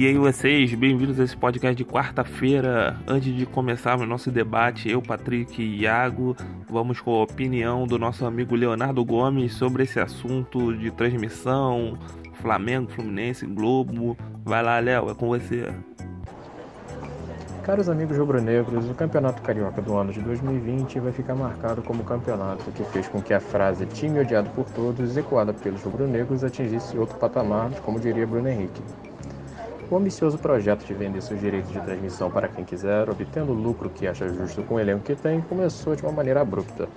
E aí vocês, bem-vindos a esse podcast de quarta-feira. Antes de começarmos nosso debate, eu, Patrick e Iago, vamos com a opinião do nosso amigo Leonardo Gomes sobre esse assunto de transmissão, Flamengo, Fluminense, Globo. Vai lá, Léo, é com você. Caros amigos rubro-negros, o Campeonato Carioca do ano de 2020 vai ficar marcado como o campeonato que fez com que a frase time odiado por todos, ecoada pelos rubro-negros, atingisse outro patamar, como diria Bruno Henrique. O ambicioso projeto de vender seus direitos de transmissão para quem quiser, obtendo o lucro que acha justo com o elenco que tem, começou de uma maneira abrupta.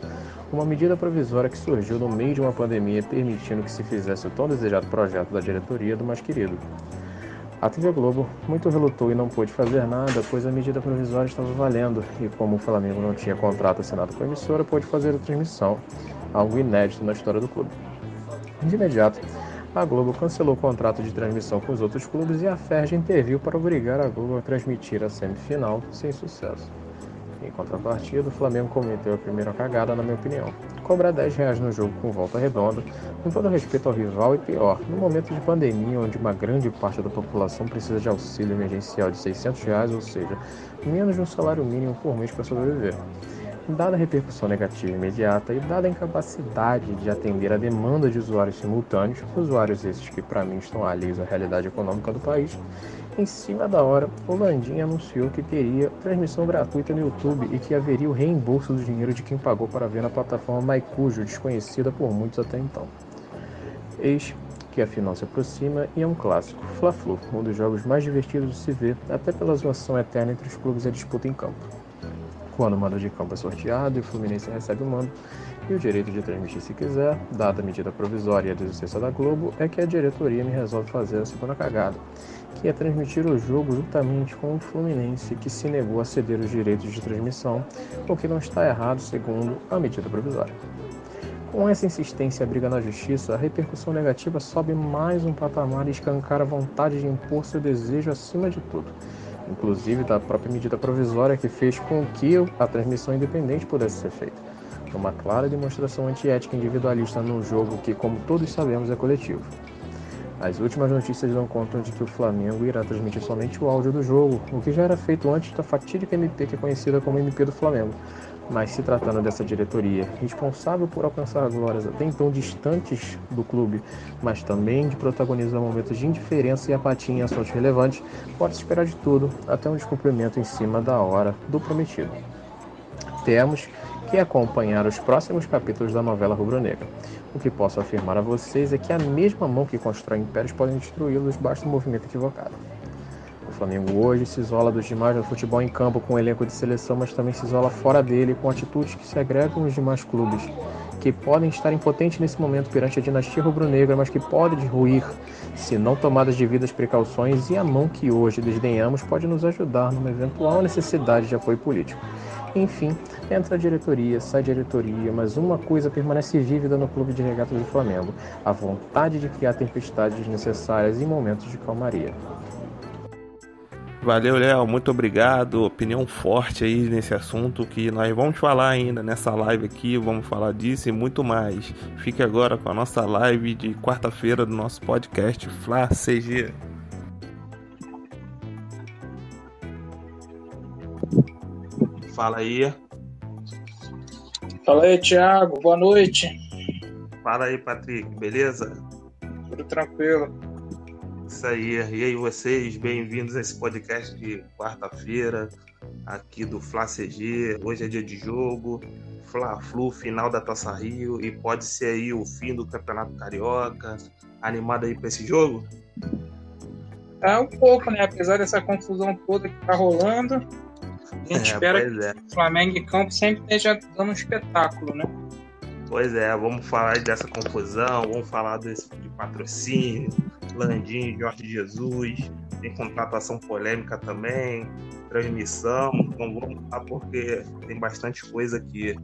Uma medida provisória que surgiu no meio de uma pandemia, permitindo que se fizesse o tão desejado projeto da diretoria do mais querido. A TV Globo muito relutou e não pôde fazer nada, pois a medida provisória estava valendo e, como o Flamengo não tinha contrato assinado com a emissora, pôde fazer a transmissão, algo inédito na história do clube. De imediato, a Globo cancelou o contrato de transmissão com os outros clubes e a FERJ interviu para obrigar a Globo a transmitir a semifinal sem sucesso. Em contrapartida, o Flamengo cometeu a primeira cagada, na minha opinião. Cobrar 10 reais no jogo com volta redonda, com todo respeito ao rival e pior, no momento de pandemia onde uma grande parte da população precisa de auxílio emergencial de 600 reais, ou seja, menos de um salário mínimo por mês para sobreviver. Dada a repercussão negativa imediata e dada a incapacidade de atender a demanda de usuários simultâneos, usuários esses que para mim estão alheios à realidade econômica do país, em cima da hora, o Landim anunciou que teria transmissão gratuita no YouTube e que haveria o reembolso do dinheiro de quem pagou para ver na plataforma Maicujo, desconhecida por muitos até então. Eis que a final se aproxima e é um clássico, Fla-Flu, um dos jogos mais divertidos de se ver, até pela zoação eterna entre os clubes e a disputa em campo quando o mando de campo é sorteado o Fluminense recebe o mando e o direito de transmitir se quiser, dada a medida provisória e a desistência da Globo, é que a diretoria me resolve fazer a segunda cagada, que é transmitir o jogo juntamente com o Fluminense, que se negou a ceder os direitos de transmissão, o que não está errado segundo a medida provisória. Com essa insistência e briga na justiça, a repercussão negativa sobe mais um patamar e escancara a vontade de impor seu desejo acima de tudo inclusive da própria medida provisória que fez com que a transmissão independente pudesse ser feita. Uma clara demonstração antiética individualista num jogo que, como todos sabemos, é coletivo. As últimas notícias dão conta de que o Flamengo irá transmitir somente o áudio do jogo, o que já era feito antes da fatídica MP que é conhecida como MP do Flamengo, mas se tratando dessa diretoria, responsável por alcançar glórias até então distantes do clube, mas também de protagonizar momentos de indiferença e apatia em assuntos relevantes, pode-se esperar de tudo, até um descumprimento em cima da hora do prometido. Temos que acompanhar os próximos capítulos da novela rubro-negra. O que posso afirmar a vocês é que a mesma mão que constrói impérios pode destruí-los, basta um movimento equivocado. Flamengo hoje se isola dos demais do futebol em campo com o elenco de seleção, mas também se isola fora dele com atitudes que se agregam aos demais clubes, que podem estar impotentes nesse momento perante a dinastia rubro-negra, mas que podem ruir se não tomadas devidas precauções e a mão que hoje desdenhamos pode nos ajudar numa eventual necessidade de apoio político. Enfim, entra a diretoria, sai a diretoria, mas uma coisa permanece vívida no clube de regatas do Flamengo: a vontade de criar tempestades desnecessárias em momentos de calmaria. Valeu, Léo, muito obrigado. Opinião forte aí nesse assunto que nós vamos falar ainda nessa live aqui, vamos falar disso e muito mais. Fique agora com a nossa live de quarta-feira do nosso podcast Fla CG. Fala aí. Fala aí, Thiago. Boa noite. Fala aí, Patrick. Beleza? Tudo tranquilo. Isso aí. E aí, vocês, bem-vindos a esse podcast de quarta-feira, aqui do Fla CG. Hoje é dia de jogo, Fla-Flu, final da Taça Rio, e pode ser aí o fim do Campeonato Carioca. Animado aí para esse jogo? É um pouco, né? Apesar dessa confusão toda que tá rolando, a gente é, espera que é. o Flamengo em campo sempre esteja dando um espetáculo, né? Pois é, vamos falar dessa confusão, vamos falar desse de patrocínio, Landim, Jorge Jesus, tem contratação polêmica também, transmissão, então vamos lá porque tem bastante coisa aqui.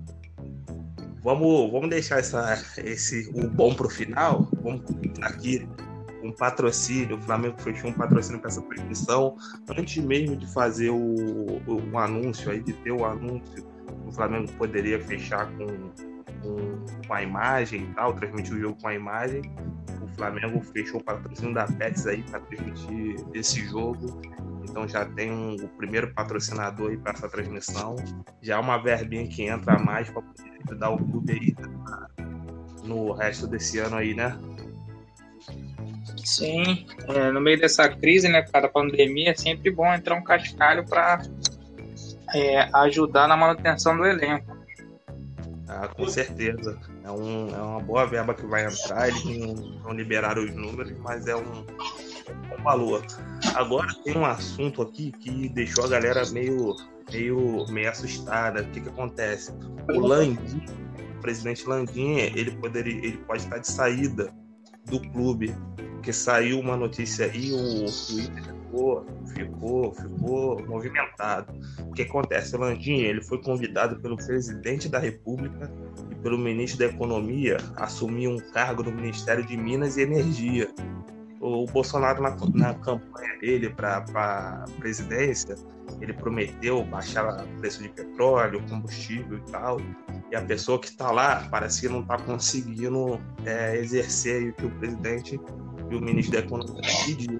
Vamos, vamos deixar essa, esse, o bom para o final, vamos aqui um patrocínio, o Flamengo fechou um patrocínio para essa transmissão, antes mesmo de fazer o, o, o anúncio aí, de ter o anúncio, o Flamengo poderia fechar com com, com a imagem e tal, transmitir o jogo com a imagem. Flamengo fechou o patrocínio da Pets aí para transmitir esse jogo. Então já tem um, o primeiro patrocinador aí para essa transmissão. Já é uma verbinha que entra a mais para poder ajudar o clube aí no resto desse ano aí, né? Sim, é, no meio dessa crise, né, causa da pandemia, é sempre bom entrar um cascalho para é, ajudar na manutenção do elenco. Ah, com certeza. É, um, é uma boa verba que vai entrar. Eles não, liberaram os números, mas é um, um valor. Agora tem um assunto aqui que deixou a galera meio, meio, meio assustada. O que, que acontece? O Landim, o presidente Landim, ele, poderia, ele pode estar de saída do clube. Porque saiu uma notícia aí, o Twitter ficou, ficou, ficou movimentado. O que acontece? Landim, ele foi convidado pelo presidente da República e pelo ministro da Economia a assumir um cargo no Ministério de Minas e Energia. O Bolsonaro, na, na campanha dele para a presidência, ele prometeu baixar o preço de petróleo, combustível e tal. E a pessoa que está lá parece que não está conseguindo é, exercer o que o presidente e o ministro da Economia pediu.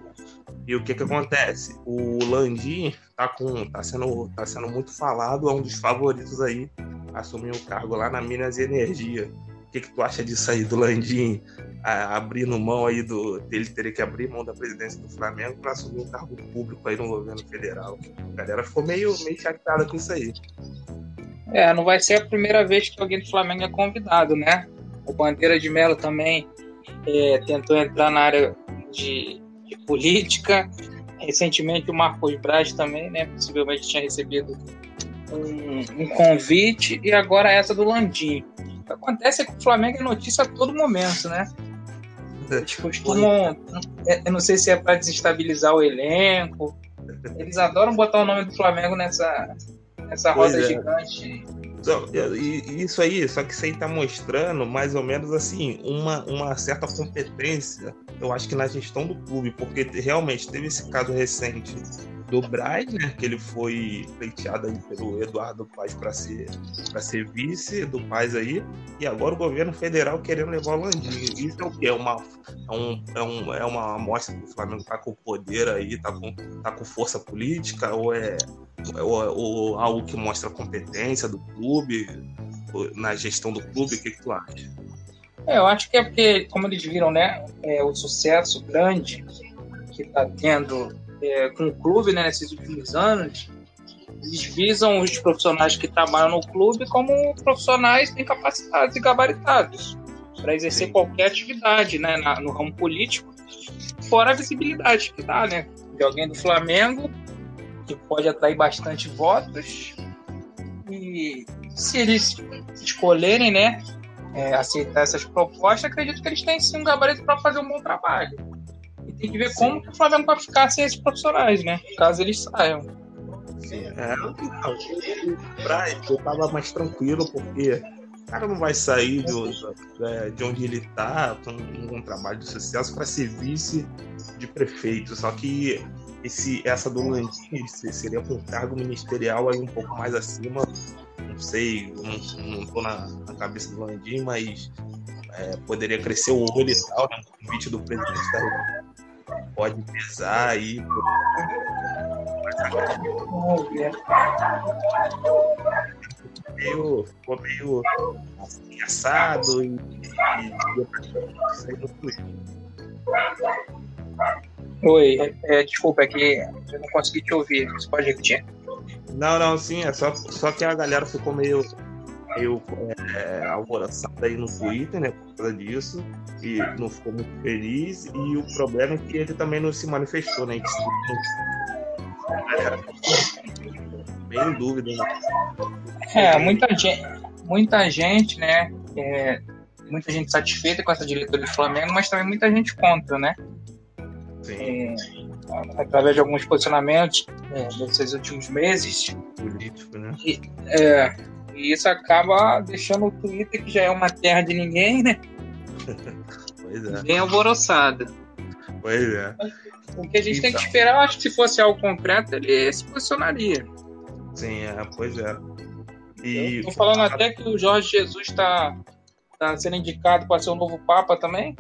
E o que que acontece? O Landim tá com tá sendo tá sendo muito falado, é um dos favoritos aí assumir o cargo lá na Minas e Energia. O que que tu acha disso aí do Landim abrindo mão aí do dele teria que abrir mão da presidência do Flamengo para assumir um cargo público aí no governo federal? A galera ficou meio meio chateada com isso aí. É, não vai ser a primeira vez que alguém do Flamengo é convidado, né? O Bandeira de Melo também é, tentou entrar na área de, de, política. Recentemente o Marcos Braz também, né? Possivelmente tinha recebido um, um convite e agora essa do Landim. O que acontece é que o Flamengo é notícia a todo momento, né? Eles costumam. É, eu não sei se é para desestabilizar o elenco. Eles adoram botar o nome do Flamengo nessa, nessa roda é. gigante isso aí, só que isso aí tá mostrando mais ou menos assim, uma, uma certa competência, eu acho que na gestão do clube, porque realmente teve esse caso recente do Braz, né, que ele foi pleiteado aí pelo Eduardo Paz para ser ser vice do Paz aí, e agora o governo federal querendo levar o Landinho. Isso é o que é uma é, um, é, um, é uma amostra que o Flamengo tá com poder aí, tá com tá com força política ou é ou, ou algo que mostra a competência do clube na gestão do clube? O que, que tu acha? É, eu acho que é porque, como eles viram, né, é, o sucesso grande que está tendo é, com o clube né, nesses últimos anos, eles visam os profissionais que trabalham no clube como profissionais bem capacitados e gabaritados para exercer Sim. qualquer atividade né, na, no ramo político, fora a visibilidade que dá, né? De alguém do Flamengo que pode atrair bastante votos. E se eles escolherem, né, é, aceitar essas propostas, acredito que eles têm sim um gabarito para fazer um bom trabalho. E tem que ver sim. como que o Flamengo vai ficar sem esses profissionais, né? Caso eles saiam. Sim, é, pra eu tava mais tranquilo, porque cara não vai sair de, é, de onde ele tá com um trabalho de sucesso para ser vice de prefeito. Só que esse, essa do Landim seria um cargo ministerial aí um pouco mais acima. Não sei, não, tô na, na cabeça do Landim, mas é, poderia crescer o olho e tal, né? Um convite do presidente da República pode pesar aí. Meio, ficou meio assim, assado e, e, e fugindo. Oi, é, desculpa, é que eu não consegui te ouvir. Você pode repetir? Não, não, sim, é só, só que a galera ficou meio, meio é, alvoroçada aí no Twitter, né, por causa disso, e não ficou muito feliz, e o problema é que ele também não se manifestou, né, que galera bem em dúvida. Né? É, muita gente, muita gente, né, é, muita gente satisfeita com essa diretoria do Flamengo, mas também muita gente contra, né? é, através de alguns posicionamentos é, nesses últimos meses. Político, né? E, é, e isso acaba deixando o Twitter, que já é uma terra de ninguém, né? pois é. Bem alvoroçada. Pois é. O que a gente então. tem que então. esperar, acho que se fosse algo concreto, ele se posicionaria. Sim, é, pois é. E... Estou falando até que o Jorge Jesus está tá sendo indicado para ser o novo Papa também.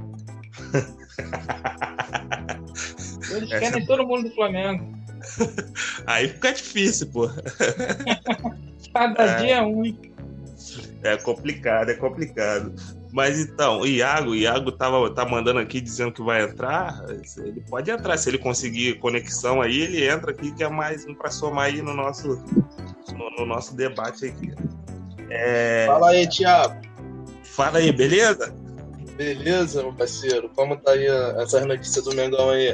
Eles Essa... querem todo mundo do Flamengo. Aí fica difícil, pô. Cada é... dia é um. É complicado, é complicado. Mas então, o Iago, o Iago tava, tá mandando aqui dizendo que vai entrar. Ele pode entrar, se ele conseguir conexão aí, ele entra aqui, que é mais um para somar aí no nosso, no, no nosso debate aqui. É... Fala aí, Thiago. Fala aí, beleza? Beleza, meu parceiro. Como tá aí essas notícias do Mengão aí?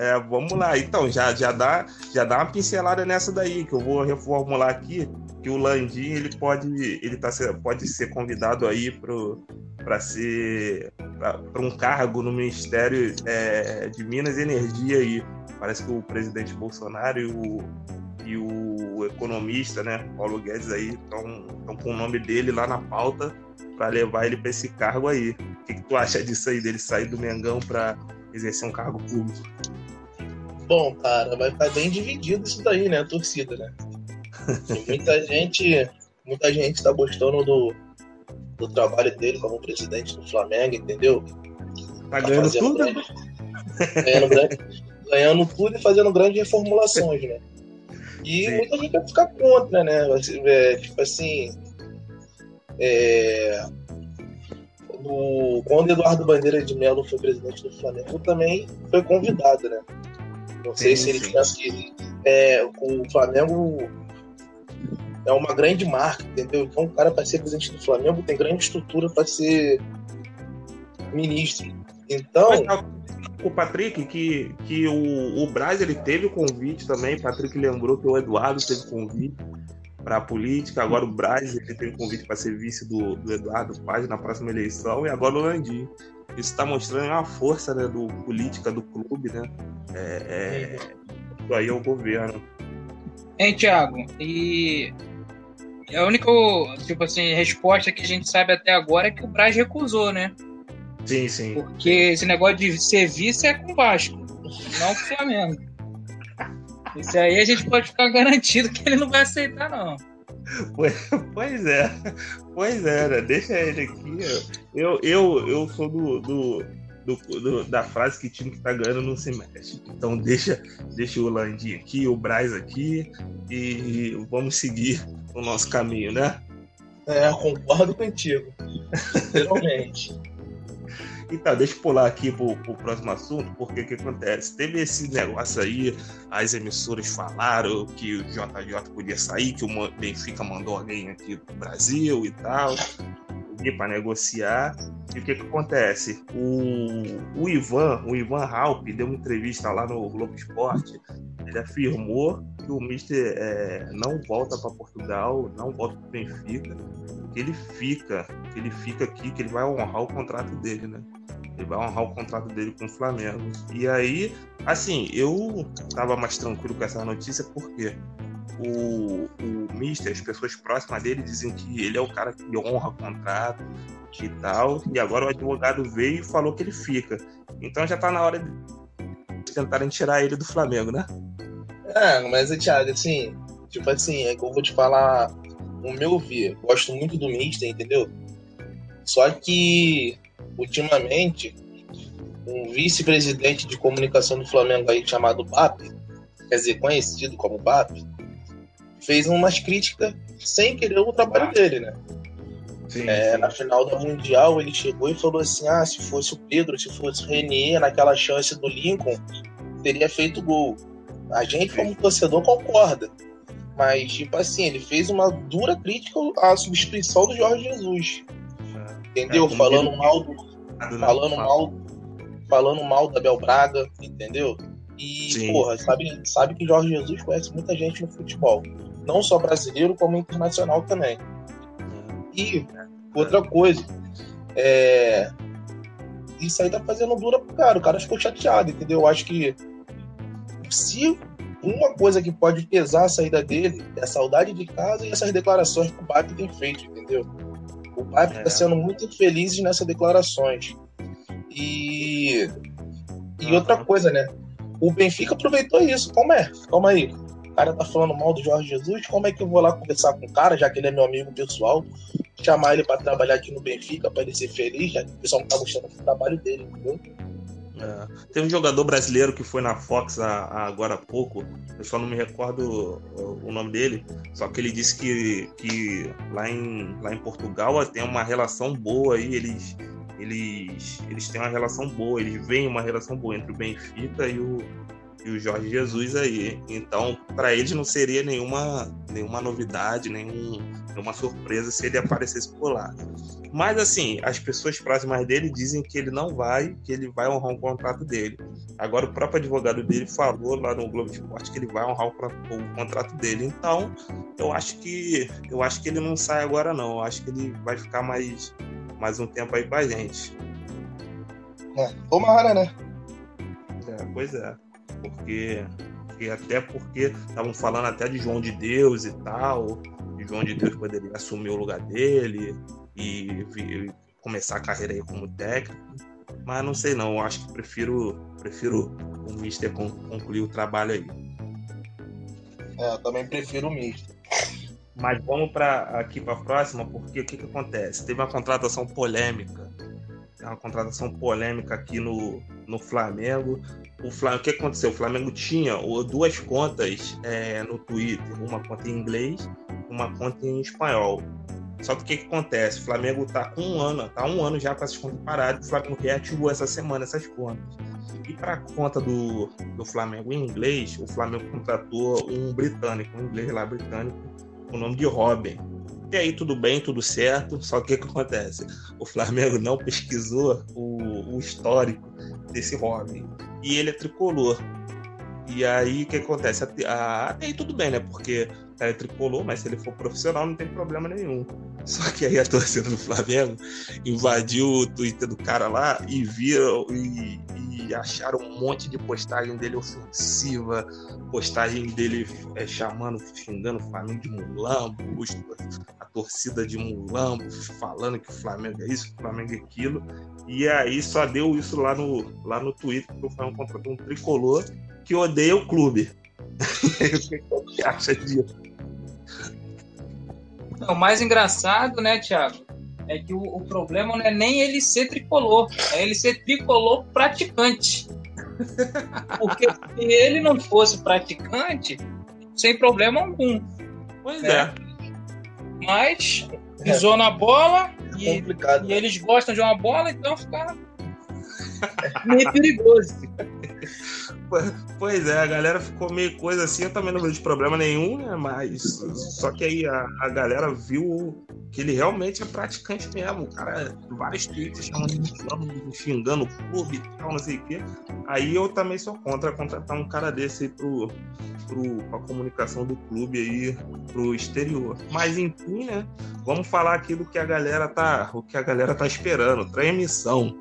É, vamos lá. Então, já, já, dá, já dá uma pincelada nessa daí, que eu vou reformular aqui, que o Landim ele pode, ele tá, pode ser convidado aí para ser para um cargo no Ministério é, de Minas e Energia aí. Parece que o presidente Bolsonaro e o, e o economista, né, Paulo Guedes aí estão com o nome dele lá na pauta para levar ele para esse cargo aí. O que, que, tu acha disso aí, dele sair do Mengão para exercer um cargo público? Bom, cara, vai estar bem dividido isso daí, né? A torcida, né? muita gente, muita gente está gostando do, do trabalho dele como presidente do Flamengo, entendeu? Tá, tá ganhando tudo? Grande, ganhando, grande, ganhando tudo e fazendo grandes reformulações, né? E Sim. muita gente vai ficar contra, né? É, tipo assim, é, do, quando Eduardo Bandeira de Mello foi presidente do Flamengo, também foi convidado, né? Não sei sim, se ele tinha que. É, o Flamengo é uma grande marca, entendeu? Então, o cara, para ser presidente do Flamengo, tem grande estrutura para ser ministro. Então. o Patrick, que, que o, o Braz ele teve o convite também. Patrick lembrou que o Eduardo teve convite para a política. Agora o Braz ele tem um convite para ser vice do, do, Eduardo Paz na próxima eleição e agora o Landim. Isso está mostrando uma força né, do política do clube, né? É, é, isso aí é o governo. Hein, Thiago? E a única tipo assim, resposta que a gente sabe até agora é que o Braz recusou, né? Sim, sim. Porque esse negócio de ser vice é com o Vasco, não com o Flamengo. Isso aí a gente pode ficar garantido que ele não vai aceitar, não. Pois é, pois é, né? deixa ele aqui. Eu, eu, eu sou do, do, do, do, da frase que time que tá ganhando não se mexe. Então deixa, deixa o Landim aqui, o Braz aqui e vamos seguir o nosso caminho, né? É, concordo contigo. Realmente. Então, deixa eu pular aqui pro, pro próximo assunto, porque o que acontece? Teve esse negócio aí, as emissoras falaram que o JJ podia sair, que o Benfica mandou alguém aqui pro Brasil e tal, para negociar. E o que que acontece? O, o Ivan, o Ivan Halp, deu uma entrevista lá no Globo Esporte, ele afirmou que o Mister é, não volta para Portugal, não volta para Benfica, que ele fica, que ele fica aqui, que ele vai honrar o contrato dele, né? Ele vai honrar o contrato dele com o Flamengo. E aí, assim, eu tava mais tranquilo com essa notícia porque o, o Mister, as pessoas próximas dele dizem que ele é o cara que honra o contrato e tal. E agora o advogado veio e falou que ele fica. Então já tá na hora de tentarem tirar ele do Flamengo, né? É, mas Thiago, assim, tipo assim, é que eu vou te falar o meu ver. Gosto muito do Mister, entendeu? Só que ultimamente, um vice-presidente de comunicação do Flamengo aí chamado BAP, quer dizer, conhecido como BAP, fez umas críticas sem querer o trabalho dele, né? Sim, é, sim. Na final da Mundial, ele chegou e falou assim: ah, se fosse o Pedro, se fosse o Renier, naquela chance do Lincoln, teria feito gol. A gente, como torcedor, concorda. Mas, tipo assim, ele fez uma dura crítica à substituição do Jorge Jesus. É, entendeu? É, falando mal do, falando mal, falando mal da Bel Braga, entendeu? E, Sim. porra, sabe, sabe que Jorge Jesus conhece muita gente no futebol. Não só brasileiro, como internacional também. E outra coisa, é... isso aí tá fazendo dura pro cara. O cara ficou chateado, entendeu? Eu acho que se uma coisa que pode pesar a saída dele é a saudade de casa e essas declarações que o Bate tem feito, entendeu? O pai está é. sendo muito infeliz nessas declarações. E, e outra coisa, né? O Benfica aproveitou isso. Como é? Calma aí. Cara tá falando mal do Jorge Jesus. Como é que eu vou lá conversar com o cara, já que ele é meu amigo pessoal? Chamar ele para trabalhar aqui no Benfica, para ele ser feliz, já que o pessoal não tá gostando do trabalho dele, entendeu? É. Tem um jogador brasileiro que foi na Fox a, a agora há pouco, eu só não me recordo o, o, nome dele, só que ele disse que, que lá, em, lá em Portugal tem uma relação boa aí, eles, eles, eles têm uma relação boa, eles veem uma relação boa entre o Benfica e o, e o Jorge Jesus aí. Então, para eles não seria nenhuma, nenhuma novidade, nenhum, nenhuma surpresa se ele aparecesse por lá. Mas, assim, as pessoas próximas dele dizem que ele não vai, que ele vai honrar o contrato dele. Agora, o próprio advogado dele falou lá no Globo Esporte que ele vai honrar o, o contrato dele. Então, eu acho que eu acho que ele não sai agora, não. Eu acho que ele vai ficar mais, mais um tempo aí com a gente. É, tomara, né? É, pois é porque e até porque estavam falando até de João de Deus e tal, e João de Deus poderia assumir o lugar dele e, e começar a carreira aí como técnico. Mas não sei não, eu acho que prefiro prefiro o Mister concluir o trabalho aí. É, eu também prefiro o Mister. Mas vamos para aqui para a próxima, porque o que, que acontece? Teve uma contratação polêmica uma contratação polêmica aqui no, no Flamengo. O, Flamengo, o que aconteceu? O Flamengo tinha duas contas é, no Twitter, uma conta em inglês, uma conta em espanhol. Só que o que, que acontece? O Flamengo está com um ano, tá um ano já com essas contas paradas. O Flamengo reativou essa semana essas contas. E para a conta do, do Flamengo em inglês, o Flamengo contratou um britânico, um inglês lá britânico, com o nome de Robin. E aí tudo bem, tudo certo, só que o que acontece? O Flamengo não pesquisou o, o histórico desse Robin. E ele é tricolor. E aí o que acontece? Até aí tudo bem, né? Porque é tricolor, mas se ele for profissional não tem problema nenhum. Só que aí a torcida do Flamengo invadiu o Twitter do cara lá e viram e, acharam um monte de postagem dele ofensiva, postagem dele é, chamando, xingando o Flamengo de mulambo, a torcida de mulambo, falando que o Flamengo é isso, que o Flamengo é aquilo. E aí só deu isso lá no, lá no Twitter, que o Flamengo contratou um tricolor que odeia o clube. o que você acha disso? O mais engraçado, né, Thiago, é que o, o, problema não é nem ele ser tricolor, é ele ser tricolor praticante. Porque se ele não fosse praticante, sem problema algum. Pois né? é. Mas pisou é. na bola e, e, né? eles gostam de uma bola, então fica meio perigoso. Pois é, a galera ficou meio coisa assim, eu também não vejo problema nenhum, né? Mas só que aí a, a galera viu que ele realmente é praticante mesmo. O cara, vários tweets chamando de xingando o clube e tal, não sei o quê. Aí eu também sou contra contratar um cara desse aí pro, pro, pra comunicação do clube aí pro exterior. Mas enfim, né? Vamos falar aqui do que a galera tá, o que a galera tá esperando, transmissão.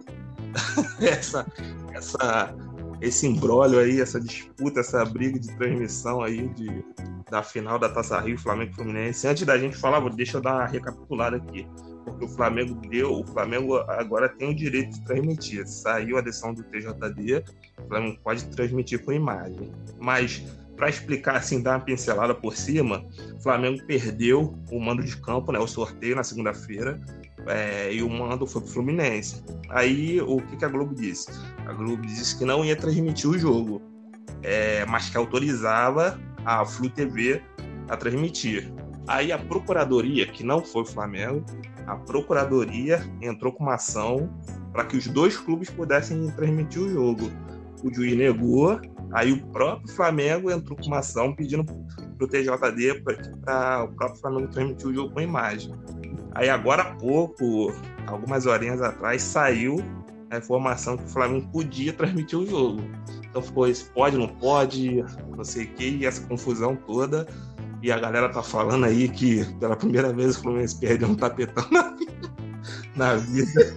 essa, essa esse embrólio aí, essa disputa, essa briga de transmissão aí de, da final da Taça Rio, Flamengo e Fluminense. Antes da gente falar, deixa eu dar uma recapitulada aqui. Porque o Flamengo deu, o Flamengo agora tem o direito de transmitir. Saiu a decisão do TJD, o Flamengo pode transmitir com imagem. Mas para explicar assim, dar uma pincelada por cima, o Flamengo perdeu o mando de campo, né, o sorteio na segunda-feira, é, e o mando foi pro Fluminense. Aí o que, que, a Globo disse? A Globo disse que não ia transmitir o jogo, é, mas que autorizava a Flu TV a transmitir. Aí a Procuradoria, que não foi o Flamengo, a Procuradoria entrou com uma ação para que os dois clubes pudessem transmitir o jogo. O juiz negou Aí o próprio Flamengo entrou com uma ação pedindo para o TJD para o próprio Flamengo transmitir o jogo com imagem. Aí agora há pouco, algumas horinhas atrás, saiu a informação que o Flamengo podia transmitir o jogo. Então ficou isso, pode, não pode, não sei o que, e essa confusão toda. E a galera tá falando aí que pela primeira vez o Fluminense perdeu um tapetão na vida. Na vida.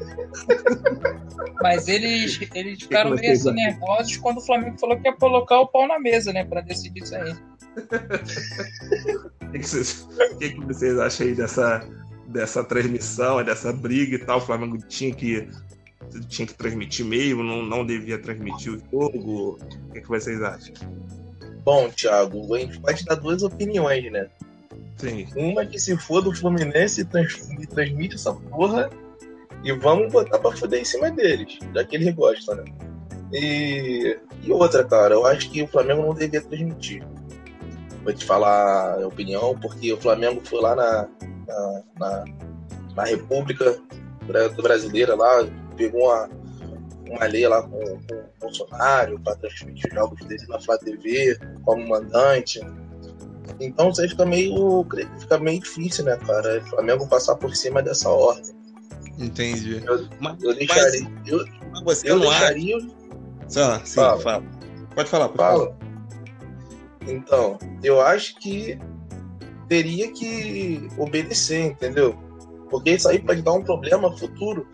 Mas eles, eles ficaram meio assim nervosos quando o Flamengo falou que ia colocar o pau na mesa, né? Pra decidir isso aí. O que, que vocês acham aí dessa, dessa transmissão, dessa briga e tal? O Flamengo tinha que, tinha que transmitir mesmo, não, não devia transmitir o jogo? O que, que vocês acham? Bom, Thiago, a gente pode dar duas opiniões, né? Sim. Uma que se for do Fluminense e transmite essa porra, e vamos botar pra fuder em cima deles, já que eles gostam, né? E, e outra, cara, eu acho que o Flamengo não devia transmitir. Vou te falar a opinião, porque o Flamengo foi lá na, na, na, na República Brasileira, lá, pegou uma, uma lei lá com, com o Bolsonaro para transmitir os jogos dele na Flá TV como mandante. Então isso aí fica meio, fica meio difícil, né, cara? O Flamengo passar por cima dessa ordem. Entendi. Eu, mas, eu deixaria. Mas, eu, você eu não deixaria. Ah, sim, fala. fala. Pode falar, pode fala. Falar. Então, eu acho que teria que obedecer, entendeu? Porque isso aí pode dar um problema futuro.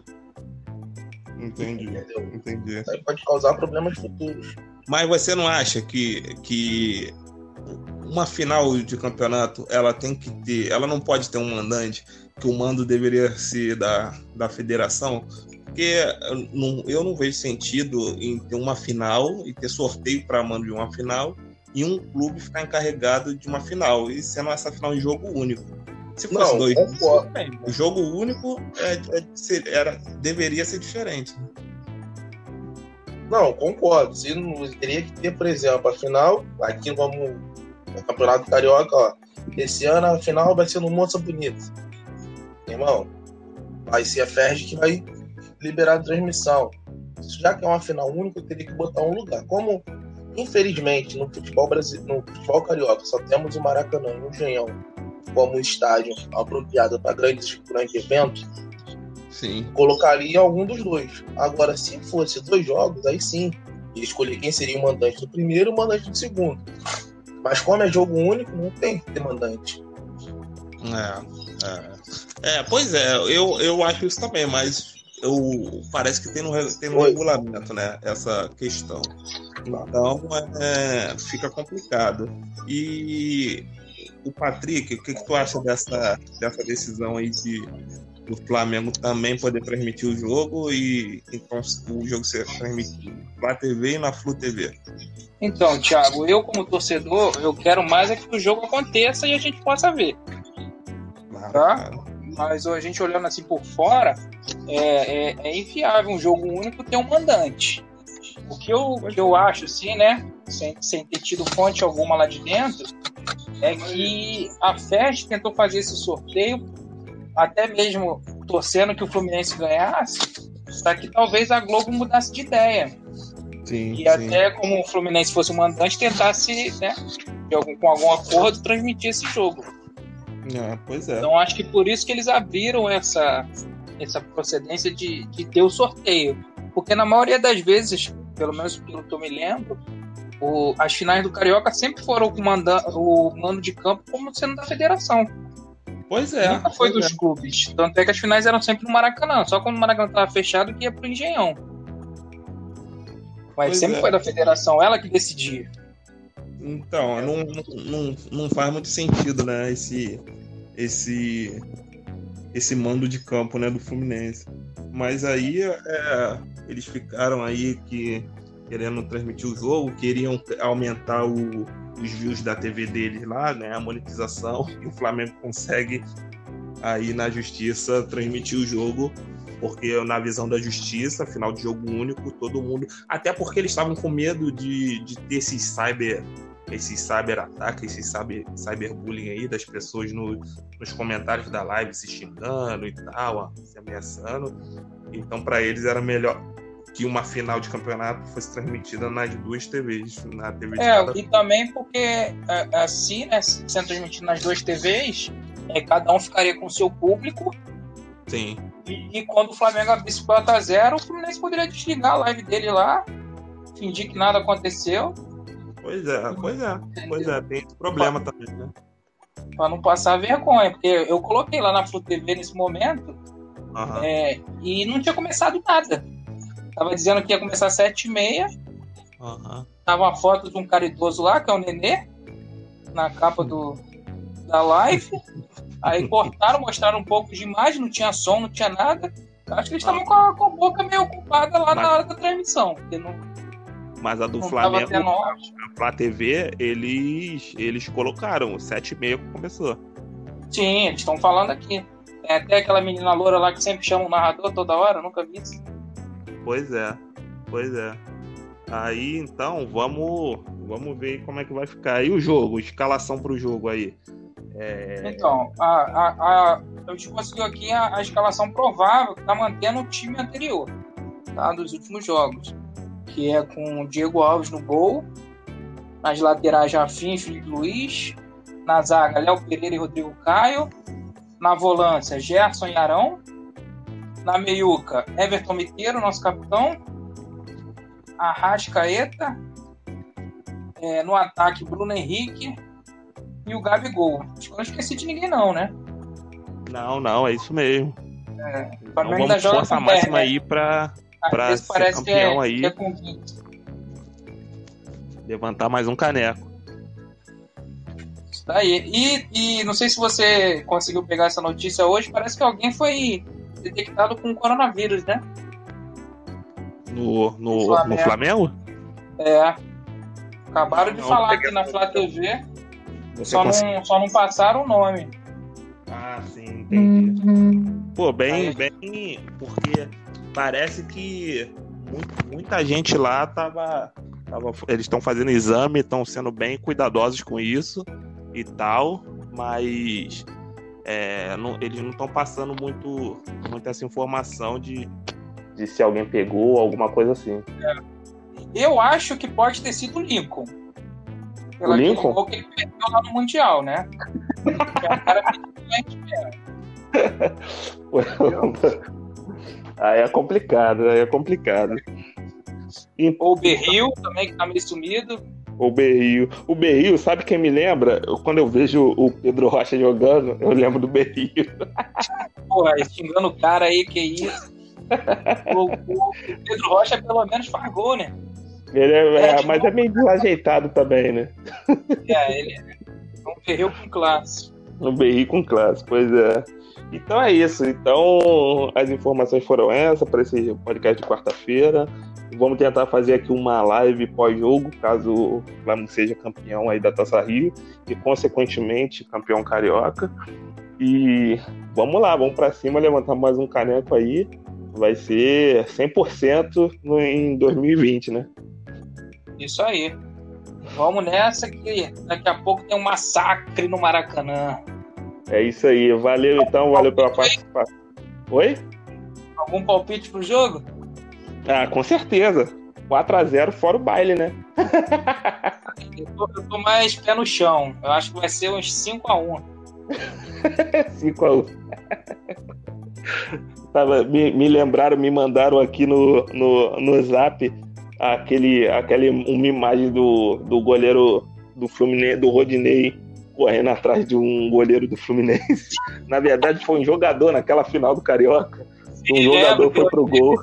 Entendi. Entendeu? Entendi. Isso aí pode causar problemas futuros. Mas você não acha que, que uma final de campeonato ela tem que ter, ela não pode ter um mandante, que o mando deveria ser da, da federação? Porque eu não, eu não vejo sentido em ter uma final e ter sorteio para mando de uma final e um clube ficar encarregado de uma final, e sendo essa final em jogo único. Se fosse não, dois, bem, o jogo único é, é, era, deveria ser diferente. Não, concordo. Se não, teria que ter, por exemplo, a final, aqui vamos no Campeonato Carioca, ó. Esse ano a final vai ser no Moça Bonita. Irmão, vai ser a Ferg que vai liberar a transmissão. Já que é uma final única, eu teria que botar um lugar. Como, infelizmente, no futebol brasileiro, no futebol carioca, só temos o Maracanã e o Engenhão como estádio apropriado para grandes, grandes eventos, sim. colocaria algum dos dois. Agora, se fosse dois jogos, aí sim, escolher quem seria o mandante do primeiro e o mandante do segundo. Mas como é jogo único, não tem que ter mandante. É, é. é pois é, eu, eu acho isso também, mas eu, parece que tem no, tem no regulamento, né? Essa questão. Então é, fica complicado. E o Patrick, o que, que tu acha dessa, dessa decisão aí de do Flamengo também poder transmitir o jogo e então o jogo ser transmitido na TV e na Flu TV? Então, Thiago, eu como torcedor, eu quero mais é que o jogo aconteça e a gente possa ver. Claro, tá? Claro. Mas a gente olhando assim por fora, é, é, é inviável um jogo único ter um mandante. O que eu, que eu acho, assim, né, sem, sem ter tido fonte alguma lá de dentro, é que a FED tentou fazer esse sorteio, até mesmo torcendo que o Fluminense ganhasse, para que talvez a Globo mudasse de ideia. Sim, e sim. até como o Fluminense fosse o mandante, tentasse, né, algum, com algum acordo, transmitir esse jogo. É, pois é. Então acho que por isso que eles abriram essa, essa procedência de, de ter o sorteio. Porque na maioria das vezes, pelo menos pelo que eu me lembro, o, as finais do Carioca sempre foram com manda, o mando de campo como sendo da federação. Pois é. Nunca foi dos é. clubes. Tanto é que as finais eram sempre no Maracanã. Só quando o Maracanã estava fechado que ia pro Engenhão. Mas Pois sempre é. foi da federação, ela que decidia. Então, não, não, não faz muito sentido, né? Esse, esse, esse mando de campo, né, do Fluminense. Mas aí é, eles ficaram aí que querendo transmitir o jogo, queriam aumentar o, os views da TV deles lá, né, a monetização, e o Flamengo consegue aí na justiça transmitir o jogo, porque na visão da justiça, final de jogo único, todo mundo, até porque eles estavam com medo de, de ter esses cyber esses cyber ataques, esses cyber, cyberbullying aí das pessoas no, nos comentários da live se xingando e tal, se ameaçando. Então, para eles era melhor que uma final de campeonato fosse transmitida nas duas TVs, na TV de É, e também porque assim, né, sendo transmitido nas duas TVs, é, cada um ficaria com o seu público Sim. e, e quando o Flamengo abrisse 4x0, o Fluminense poderia desligar a live dele lá, fingir que nada aconteceu, Pois é, pois é, pois é, tem esse problema também, né? pra não passar vergonha, porque eu coloquei lá na Flu TV nesse momento Aham. é, e não tinha começado nada. Tava dizendo que ia começar às 7h30, Aham. tava uma foto de um cara idoso lá, que é o Nenê, na capa do, da live. Aí cortaram, mostraram um pouco de imagem, não tinha som, não tinha nada. Acho que eles estavam com, a- com a boca meio ocupada lá Mas- na hora da transmissão, porque não, Mas a do não Flamengo, a TV, eles, eles colocaram, 7h30 começou. Sim, eles estão falando aqui. Tem até aquela menina loura lá que sempre chama o narrador toda hora, nunca vi isso. Pois é, pois é. Aí então vamos, vamos ver como é que vai ficar. E o jogo, escalação para o jogo aí. É... Então, a, a, a, a gente conseguiu aqui a, a escalação provável que está mantendo o time anterior, tá? Dos últimos jogos. Que é com o Diego Alves no gol, nas laterais Jafim e Felipe Luiz, na zaga Léo Pereira e Rodrigo Caio, na volância Gerson e Arão, na meiuca Everton Miteiro, nosso capitão, Arrascaeta, é, no ataque Bruno Henrique e o Gabigol. Acho que eu não esqueci de ninguém não, né? Não, não, é isso mesmo. É, então, vamos força máxima aí para para ser campeão é, aí. É levantar mais um caneco. Isso daí. E, e não sei se você conseguiu pegar essa notícia hoje, parece que alguém foi detectado com coronavírus, né? No, no, Flamengo. no Flamengo? É. Acabaram de não, falar aqui na Flá TV. Só, não, só não passaram o nome. Ah, sim, entendi. Uhum. Pô, bem, bem. Porque parece que muita gente lá tava. tava eles estão fazendo exame, estão sendo bem cuidadosos com isso e tal, mas é, não, eles não estão passando muito, muito essa informação de, de se alguém pegou, alguma coisa assim. É. Eu acho que pode ter sido o Lincoln. Pela o Lincoln? Que ele perdeu lá no Mundial, né? é um cara Aí é complicado, aí é complicado. Ou o Berril também, que tá meio sumido. O Berrio. O Berrio, sabe quem me lembra? Quando eu vejo o Pedro Rocha jogando, eu lembro do Berrio. Porra, xingando o cara aí, que isso. O, o, Pedro Rocha pelo menos faz gol, né? Ele é, é, é mas é meio desajeitado também, né? É, ele é um Berrio com classe. Um Berrio com classe, pois é. Então é isso. Então as informações foram essas para esse podcast de quarta-feira. Vamos tentar fazer aqui uma live pós-jogo, caso o Flamengo seja campeão aí da Taça Rio e, consequentemente, campeão carioca. E vamos lá, vamos para cima, levantar mais um caneco aí. Vai ser 100% no, em 2020, né? Isso aí. Vamos nessa que daqui a pouco tem um massacre no Maracanã. É isso aí. Valeu então, valeu pela participação. Oi? Algum palpite pro jogo? Ah, com certeza. 4x0 fora o baile, né? eu, tô, eu tô mais pé no chão. Eu acho que vai ser uns 5x1. 5x1. Tava, me, me lembraram, me mandaram aqui no, no, no zap aquele, aquele, uma imagem do, do goleiro do Fluminense, do Rodinei, correndo atrás de um goleiro do Fluminense. Na verdade, foi um jogador naquela final do Carioca. Um jogador foi pro gol.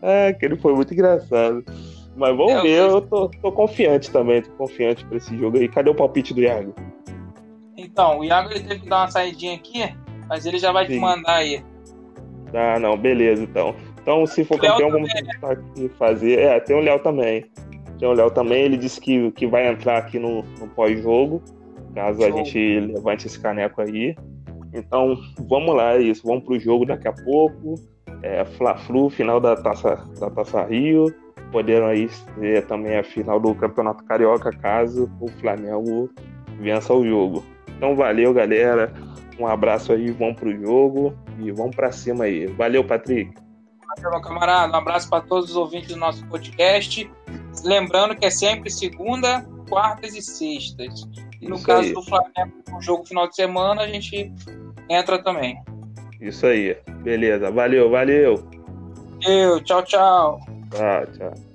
é, aquele foi muito engraçado. Mas vamos é, ver, eu tô, tô, confiante também, tô confiante pra esse jogo aí. Cadê o palpite do Iago? Então, o Iago ele teve que dar uma saidinha aqui, mas ele já vai Sim. te mandar aí. Ah, não, beleza então. Então, se for campeão, vamos tentar aqui fazer. É, tem o Léo também. Tem o Léo também, ele disse que, que vai entrar aqui no, no pós-jogo, caso Show. a gente levante esse caneco aí. Então, vamos lá, é isso. Vamos pro jogo daqui a pouco. É, Fla-Flu, final da Taça, da Taça Rio. Poderam aí ser também a final do Campeonato Carioca, caso o Flamengo vença o jogo. Então, valeu, galera. Um abraço aí, vamos pro jogo e vamos para cima aí. Valeu, Patrick. Valeu, meu camarada. Um abraço para todos os ouvintes do nosso podcast. Lembrando que é sempre segunda, quartas e sextas. E no Isso caso aí. do Flamengo, no jogo final de semana, a gente entra também. Isso aí. Beleza. Valeu, valeu. Eu, tchau, tchau. Tchau, tchau.